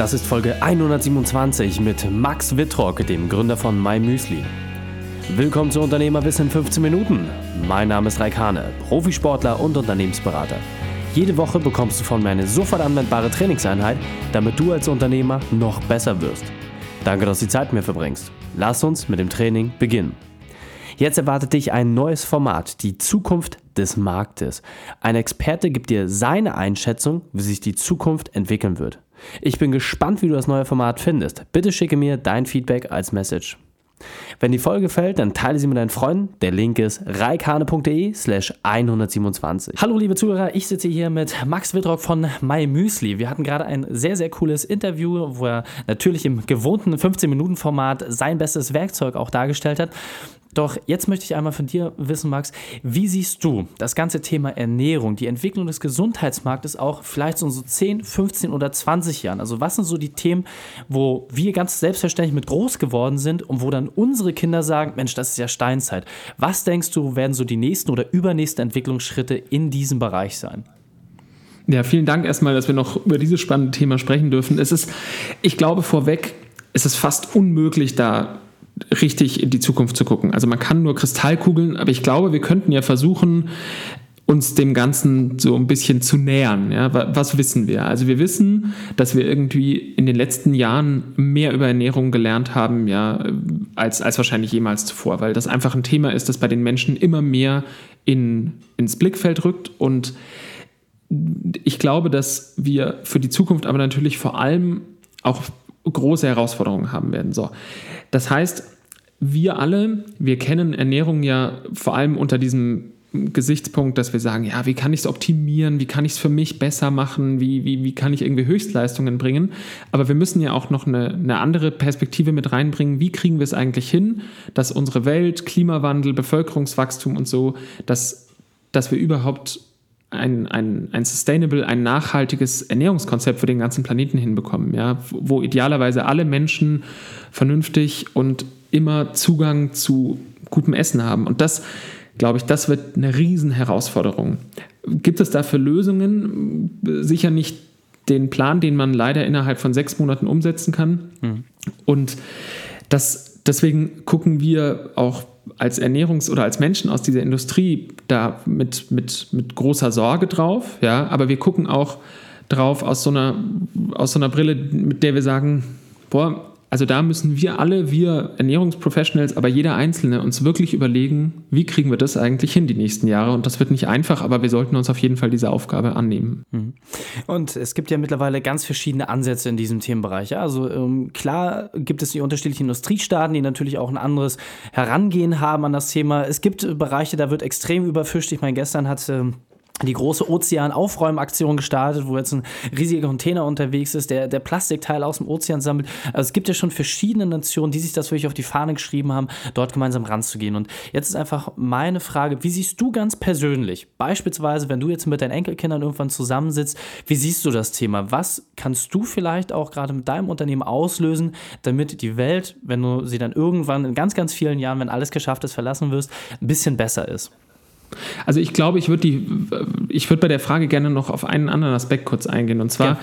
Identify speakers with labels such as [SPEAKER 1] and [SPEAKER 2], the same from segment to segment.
[SPEAKER 1] Das ist Folge 127 mit Max Wittrock, dem Gründer von MyMüsli. Willkommen zu Unternehmerwissen in 15 Minuten. Mein Name ist Raikane, Profisportler und Unternehmensberater. Jede Woche bekommst du von mir eine sofort anwendbare Trainingseinheit, damit du als Unternehmer noch besser wirst. Danke, dass du die Zeit mit mir verbringst. Lass uns mit dem Training beginnen. Jetzt erwartet dich ein neues Format, die Zukunft des Marktes. Ein Experte gibt dir seine Einschätzung, wie sich die Zukunft entwickeln wird. Ich bin gespannt, wie du das neue Format findest. Bitte schicke mir dein Feedback als Message. Wenn die Folge gefällt, dann teile sie mit deinen Freunden. Der Link ist reikane.de slash 127. Hallo liebe Zuhörer, ich sitze hier mit Max Wittrock von MyMüsli. Wir hatten gerade ein sehr, sehr cooles Interview, wo er natürlich im gewohnten 15-Minuten-Format sein bestes Werkzeug auch dargestellt hat. Doch jetzt möchte ich einmal von dir wissen, Max, wie siehst du das ganze Thema Ernährung, die Entwicklung des Gesundheitsmarktes auch vielleicht so in so 10, 15 oder 20 Jahren? Also was sind so die Themen, wo wir ganz selbstverständlich mit groß geworden sind und wo dann unsere Kinder sagen, Mensch, das ist ja Steinzeit. Was denkst du, werden so die nächsten oder übernächsten Entwicklungsschritte in diesem Bereich sein?
[SPEAKER 2] Ja, vielen Dank erstmal, dass wir noch über dieses spannende Thema sprechen dürfen. Es ist, ich glaube vorweg, es ist fast unmöglich, da richtig in die Zukunft zu gucken. Also man kann nur Kristallkugeln, aber ich glaube, wir könnten ja versuchen, uns dem Ganzen so ein bisschen zu nähern. Ja, was wissen wir? Also wir wissen, dass wir irgendwie in den letzten Jahren mehr über Ernährung gelernt haben, ja, als, als wahrscheinlich jemals zuvor, weil das einfach ein Thema ist, das bei den Menschen immer mehr in, ins Blickfeld rückt. Und ich glaube, dass wir für die Zukunft aber natürlich vor allem auch große Herausforderungen haben werden. So. Das heißt, wir alle, wir kennen Ernährung ja vor allem unter diesem Gesichtspunkt, dass wir sagen, ja, wie kann ich es optimieren, wie kann ich es für mich besser machen, wie, wie, wie kann ich irgendwie Höchstleistungen bringen. Aber wir müssen ja auch noch eine, eine andere Perspektive mit reinbringen. Wie kriegen wir es eigentlich hin, dass unsere Welt, Klimawandel, Bevölkerungswachstum und so, dass, dass wir überhaupt ein, ein, ein sustainable, ein nachhaltiges Ernährungskonzept für den ganzen Planeten hinbekommen, ja, wo idealerweise alle Menschen vernünftig und immer Zugang zu gutem Essen haben. Und das, glaube ich, das wird eine Riesenherausforderung. Gibt es dafür Lösungen? Sicher nicht den Plan, den man leider innerhalb von sechs Monaten umsetzen kann. Mhm. Und das, deswegen gucken wir auch als Ernährungs- oder als Menschen aus dieser Industrie da mit, mit, mit großer Sorge drauf, ja, aber wir gucken auch drauf aus so einer, aus so einer Brille, mit der wir sagen, boah, also da müssen wir alle, wir Ernährungsprofessionals, aber jeder Einzelne uns wirklich überlegen, wie kriegen wir das eigentlich hin die nächsten Jahre. Und das wird nicht einfach, aber wir sollten uns auf jeden Fall diese Aufgabe annehmen. Mhm.
[SPEAKER 1] Und es gibt ja mittlerweile ganz verschiedene Ansätze in diesem Themenbereich. Also ähm, klar gibt es die unterschiedlichen Industriestaaten, die natürlich auch ein anderes Herangehen haben an das Thema. Es gibt Bereiche, da wird extrem überfischt. Ich meine, gestern hat ähm, die große Ozeanaufräumaktion gestartet, wo jetzt ein riesiger Container unterwegs ist, der, der Plastikteile aus dem Ozean sammelt. Also es gibt ja schon verschiedene Nationen, die sich das wirklich auf die Fahne geschrieben haben, dort gemeinsam ranzugehen. Und jetzt ist einfach meine Frage, wie siehst du ganz persönlich, beispielsweise, wenn du jetzt mit deinen Enkelkindern irgendwann zusammensitzt, wie siehst du das Thema? Was kannst du vielleicht auch gerade mit deinem Unternehmen auslösen, damit die Welt, wenn du sie dann irgendwann in ganz, ganz vielen Jahren, wenn alles geschafft ist, verlassen wirst, ein bisschen besser ist?
[SPEAKER 2] Also ich glaube, ich würde die, ich würde bei der Frage gerne noch auf einen anderen Aspekt kurz eingehen. Und zwar, ja.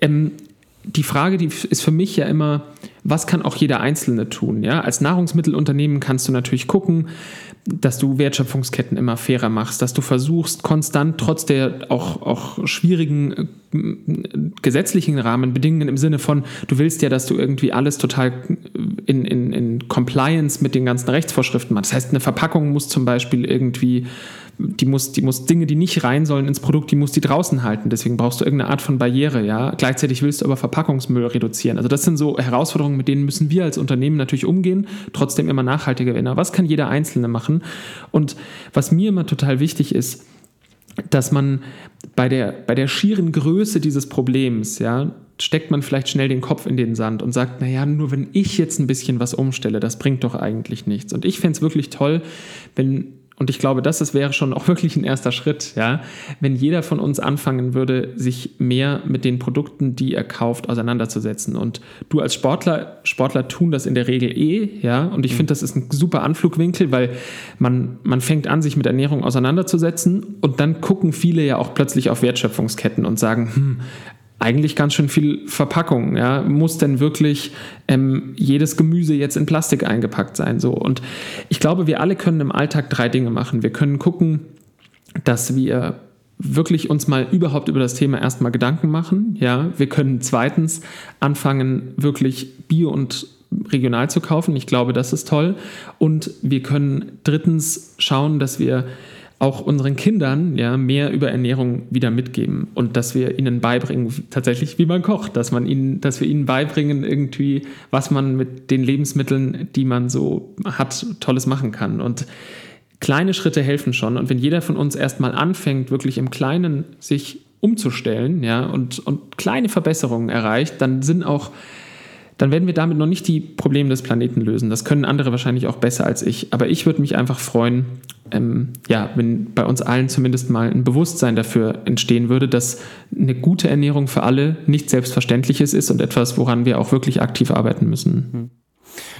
[SPEAKER 2] ähm, die Frage, die ist für mich ja immer, was kann auch jeder Einzelne tun? Ja? Als Nahrungsmittelunternehmen kannst du natürlich gucken, dass du Wertschöpfungsketten immer fairer machst, dass du versuchst, konstant trotz der auch, auch schwierigen äh, gesetzlichen Rahmenbedingungen im Sinne von, du willst ja, dass du irgendwie alles total in, in, in Compliance mit den ganzen Rechtsvorschriften machst. Das heißt, eine Verpackung muss zum Beispiel irgendwie die muss, die muss Dinge, die nicht rein sollen ins Produkt, die muss die draußen halten. Deswegen brauchst du irgendeine Art von Barriere, ja. Gleichzeitig willst du aber Verpackungsmüll reduzieren. Also das sind so Herausforderungen, mit denen müssen wir als Unternehmen natürlich umgehen, trotzdem immer nachhaltiger werden. Was kann jeder Einzelne machen? Und was mir immer total wichtig ist, dass man bei der, bei der schieren Größe dieses Problems, ja, steckt man vielleicht schnell den Kopf in den Sand und sagt, naja, nur wenn ich jetzt ein bisschen was umstelle, das bringt doch eigentlich nichts. Und ich fände es wirklich toll, wenn und ich glaube, das, das wäre schon auch wirklich ein erster Schritt, ja, wenn jeder von uns anfangen würde, sich mehr mit den Produkten, die er kauft, auseinanderzusetzen. Und du als Sportler, Sportler tun das in der Regel eh, ja. Und ich mhm. finde, das ist ein super Anflugwinkel, weil man, man fängt an, sich mit Ernährung auseinanderzusetzen und dann gucken viele ja auch plötzlich auf Wertschöpfungsketten und sagen, hm, eigentlich ganz schön viel Verpackung. Ja? Muss denn wirklich ähm, jedes Gemüse jetzt in Plastik eingepackt sein? So. Und ich glaube, wir alle können im Alltag drei Dinge machen. Wir können gucken, dass wir wirklich uns mal überhaupt über das Thema erstmal Gedanken machen. Ja, wir können zweitens anfangen, wirklich Bio und regional zu kaufen. Ich glaube, das ist toll. Und wir können drittens schauen, dass wir auch unseren Kindern ja mehr über Ernährung wieder mitgeben und dass wir ihnen beibringen, tatsächlich wie man kocht, dass man ihnen, dass wir ihnen beibringen irgendwie, was man mit den Lebensmitteln, die man so hat, tolles machen kann. Und kleine Schritte helfen schon. Und wenn jeder von uns erstmal anfängt, wirklich im Kleinen sich umzustellen, ja, und, und kleine Verbesserungen erreicht, dann sind auch dann werden wir damit noch nicht die Probleme des Planeten lösen. Das können andere wahrscheinlich auch besser als ich. Aber ich würde mich einfach freuen, ähm, ja, wenn bei uns allen zumindest mal ein Bewusstsein dafür entstehen würde, dass eine gute Ernährung für alle nicht selbstverständliches ist und etwas, woran wir auch wirklich aktiv arbeiten müssen.
[SPEAKER 1] Hm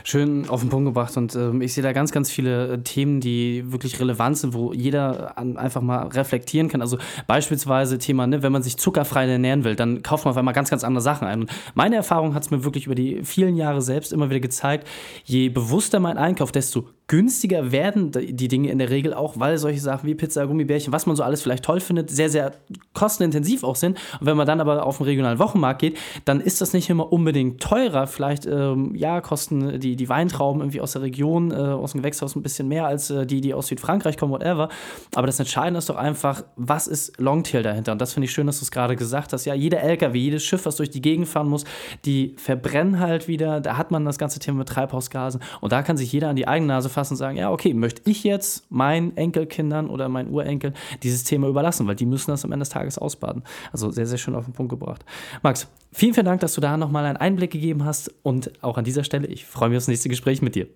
[SPEAKER 1] schön auf den Punkt gebracht und ähm, ich sehe da ganz, ganz viele äh, Themen, die wirklich relevant sind, wo jeder an, einfach mal reflektieren kann. Also beispielsweise Thema, ne, wenn man sich zuckerfrei ernähren will, dann kauft man auf einmal ganz, ganz andere Sachen ein. Und meine Erfahrung hat es mir wirklich über die vielen Jahre selbst immer wieder gezeigt, je bewusster mein Einkauf, desto günstiger werden die Dinge in der Regel auch, weil solche Sachen wie Pizza, Gummibärchen, was man so alles vielleicht toll findet, sehr, sehr kostenintensiv auch sind. Und wenn man dann aber auf den regionalen Wochenmarkt geht, dann ist das nicht immer unbedingt teurer. Vielleicht, ähm, ja, kosten die, die Weintrauben irgendwie aus der Region, äh, aus dem Gewächshaus ein bisschen mehr als äh, die, die aus Südfrankreich kommen, whatever. Aber das Entscheidende ist doch einfach, was ist Longtail dahinter? Und das finde ich schön, dass du es gerade gesagt hast. Ja, jeder LKW, jedes Schiff, was durch die Gegend fahren muss, die verbrennen halt wieder. Da hat man das ganze Thema mit Treibhausgasen. Und da kann sich jeder an die eigene Nase fassen und sagen, ja, okay, möchte ich jetzt meinen Enkelkindern oder meinen Urenkel dieses Thema überlassen, weil die müssen das am Ende des Tages ausbaden. Also sehr, sehr schön auf den Punkt gebracht. Max, vielen, vielen Dank, dass du da nochmal einen Einblick gegeben hast und auch an dieser Stelle, ich freue mich aufs nächste Gespräch mit dir.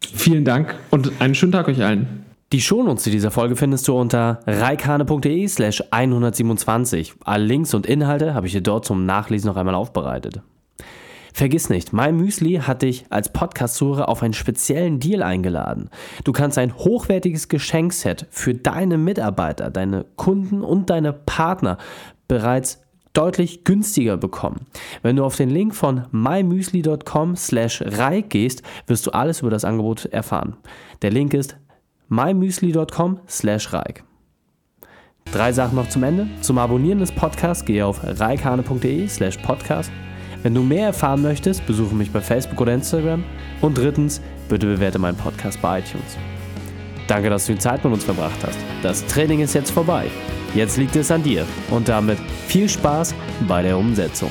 [SPEAKER 2] Vielen Dank und einen schönen Tag euch allen.
[SPEAKER 1] Die Shownotes zu dieser Folge findest du unter reikane.de slash 127. Alle Links und Inhalte habe ich dir dort zum Nachlesen noch einmal aufbereitet. Vergiss nicht, mein Müsli hat dich als Podcast-Zuhörer auf einen speziellen Deal eingeladen. Du kannst ein hochwertiges Geschenkset für deine Mitarbeiter, deine Kunden und deine Partner bereits deutlich günstiger bekommen. Wenn du auf den Link von mymüsli.com slash reik gehst, wirst du alles über das Angebot erfahren. Der Link ist mymüsli.com slash reik. Drei Sachen noch zum Ende. Zum Abonnieren des Podcasts gehe auf reikane.de slash podcast wenn du mehr erfahren möchtest, besuche mich bei Facebook oder Instagram. Und drittens, bitte bewerte meinen Podcast bei iTunes. Danke, dass du die Zeit mit uns verbracht hast. Das Training ist jetzt vorbei. Jetzt liegt es an dir und damit viel Spaß bei der Umsetzung.